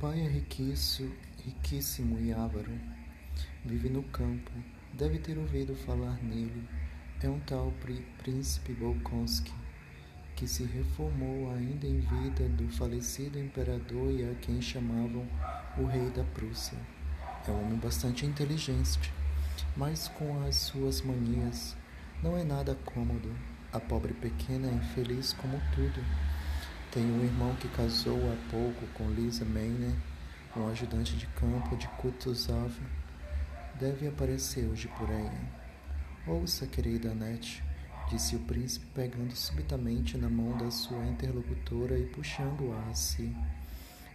pai é riquíssimo, riquíssimo e avaro. Vive no campo. Deve ter ouvido falar nele. É um tal príncipe Bolkonsky, que se reformou ainda em vida do falecido imperador e a quem chamavam o rei da Prússia. É um homem bastante inteligente, mas com as suas manias. Não é nada cômodo. A pobre pequena é infeliz como tudo. Tenho um irmão que casou há pouco com Lisa Mayner, um ajudante de campo de Kutuzov. Deve aparecer hoje por aí. Ouça, querida Annette, disse o príncipe, pegando subitamente na mão da sua interlocutora e puxando-a a si.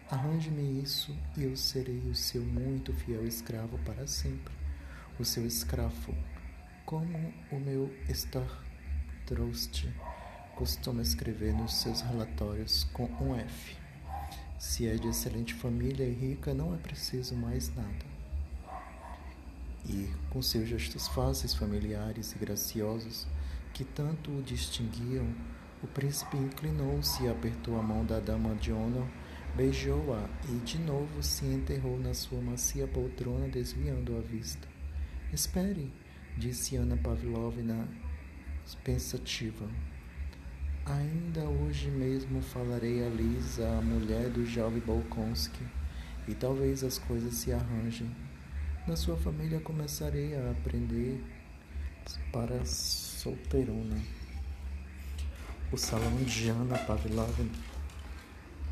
Arranje-me isso e eu serei o seu muito fiel escravo para sempre. O seu escravo, como o meu Startrost costuma escrever nos seus relatórios com um F. Se é de excelente família e rica, não é preciso mais nada. E, com seus gestos fáceis, familiares e graciosos, que tanto o distinguiam, o príncipe inclinou-se e apertou a mão da dama de honor, beijou-a e de novo se enterrou na sua macia poltrona, desviando a vista. Espere, disse Ana Pavlovna pensativa. Ainda hoje mesmo falarei a Lisa, a mulher do jovem Bolkonsky, e talvez as coisas se arranjem. Na sua família começarei a aprender para solteirona. O salão de Ana Pavlovna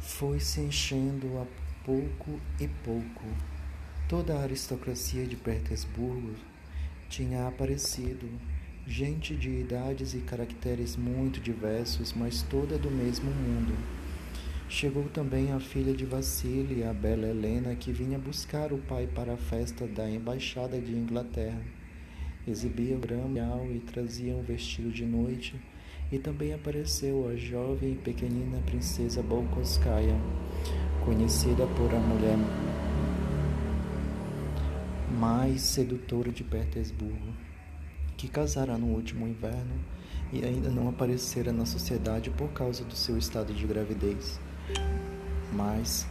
foi se enchendo a pouco e pouco. Toda a aristocracia de Petersburgo tinha aparecido gente de idades e caracteres muito diversos, mas toda do mesmo mundo. Chegou também a filha de Vassili, a bela Helena, que vinha buscar o pai para a festa da embaixada de Inglaterra. Exibia o grama e trazia um vestido de noite, e também apareceu a jovem e pequenina princesa Bolkonskaya, conhecida por a mulher mais sedutora de Petersburgo que casara no último inverno e ainda não aparecera na sociedade por causa do seu estado de gravidez, mas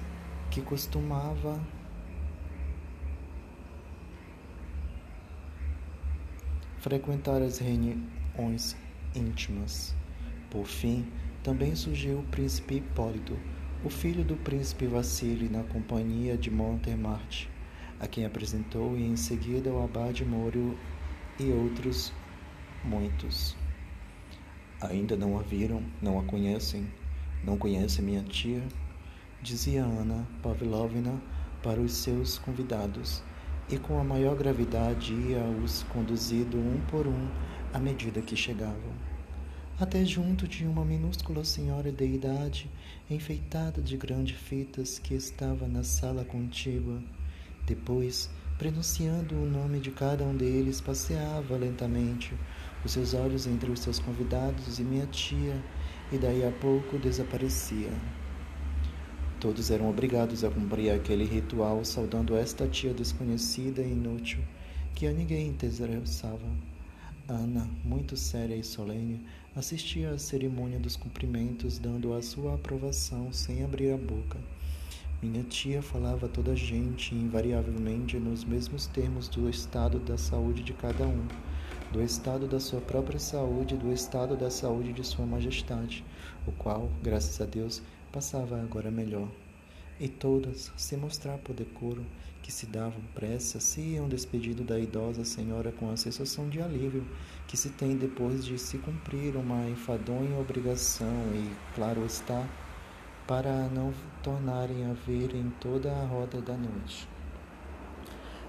que costumava frequentar as reuniões íntimas. Por fim, também surgiu o príncipe Hipólito, o filho do príncipe Vassili, na companhia de Montemarte, a quem apresentou e em seguida o abade Moro e outros muitos. Ainda não a viram, não a conhecem, não conhecem minha tia? Dizia Ana Pavlovna para os seus convidados, e com a maior gravidade ia-os conduzindo um por um à medida que chegavam. Até junto de uma minúscula senhora de idade, enfeitada de grandes fitas, que estava na sala contígua. Depois, Pronunciando o nome de cada um deles, passeava lentamente os seus olhos entre os seus convidados e minha tia, e daí a pouco desaparecia. Todos eram obrigados a cumprir aquele ritual, saudando esta tia desconhecida e inútil, que a ninguém interessava. Ana, muito séria e solene, assistia à cerimônia dos cumprimentos, dando a sua aprovação sem abrir a boca. Minha tia falava a toda a gente, invariavelmente nos mesmos termos do estado da saúde de cada um, do estado da sua própria saúde e do estado da saúde de Sua Majestade, o qual, graças a Deus, passava agora melhor. E todas, sem mostrar por decoro, que se davam pressa, se iam despedindo da idosa senhora com a sensação de alívio que se tem depois de se cumprir uma enfadonha obrigação e, claro está, para não tornarem a ver em toda a roda da noite.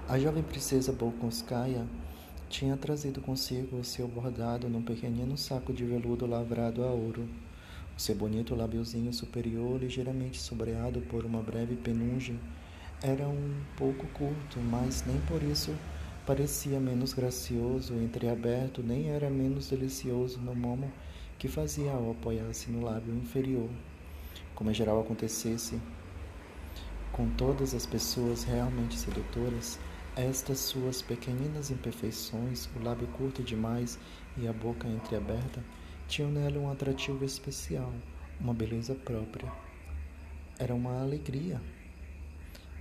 A jovem princesa Bolkonskaya tinha trazido consigo o seu bordado num pequenino saco de veludo lavrado a ouro. O seu bonito labiozinho superior, ligeiramente sobreado por uma breve penugem, era um pouco curto, mas nem por isso parecia menos gracioso, entreaberto, nem era menos delicioso no momo que fazia ao apoiar-se no lábio inferior como em geral acontecesse com todas as pessoas realmente sedutoras, estas suas pequeninas imperfeições, o lábio curto demais e a boca entreaberta, tinham nela um atrativo especial, uma beleza própria. Era uma alegria.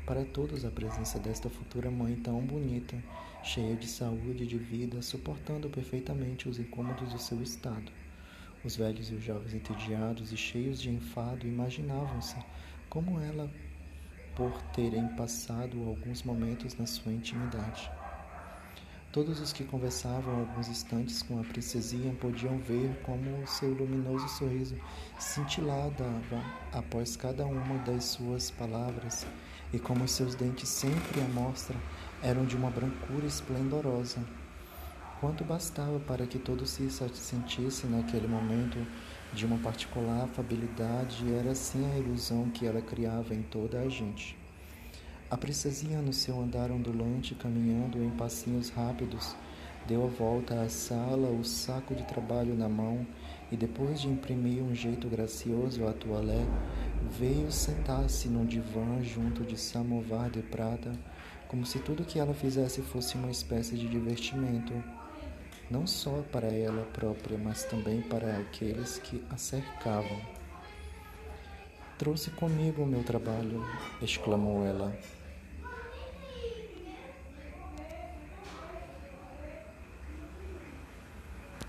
para todos a presença desta futura mãe tão bonita, cheia de saúde e de vida, suportando perfeitamente os incômodos do seu estado. Os velhos e os jovens entediados e cheios de enfado imaginavam-se como ela por terem passado alguns momentos na sua intimidade. Todos os que conversavam alguns instantes com a princesinha podiam ver como seu luminoso sorriso cintilava após cada uma das suas palavras e como seus dentes sempre à mostra eram de uma brancura esplendorosa. Quanto bastava para que todos se sentissem naquele momento de uma particular afabilidade, e era assim a ilusão que ela criava em toda a gente. A princesinha, no seu andar ondulante, caminhando em passinhos rápidos, deu a volta à sala, o saco de trabalho na mão, e depois de imprimir um jeito gracioso à toilette, veio sentar-se num divã junto de samovar de prata, como se tudo que ela fizesse fosse uma espécie de divertimento, não só para ela própria, mas também para aqueles que a cercavam. Trouxe comigo o meu trabalho, exclamou ela.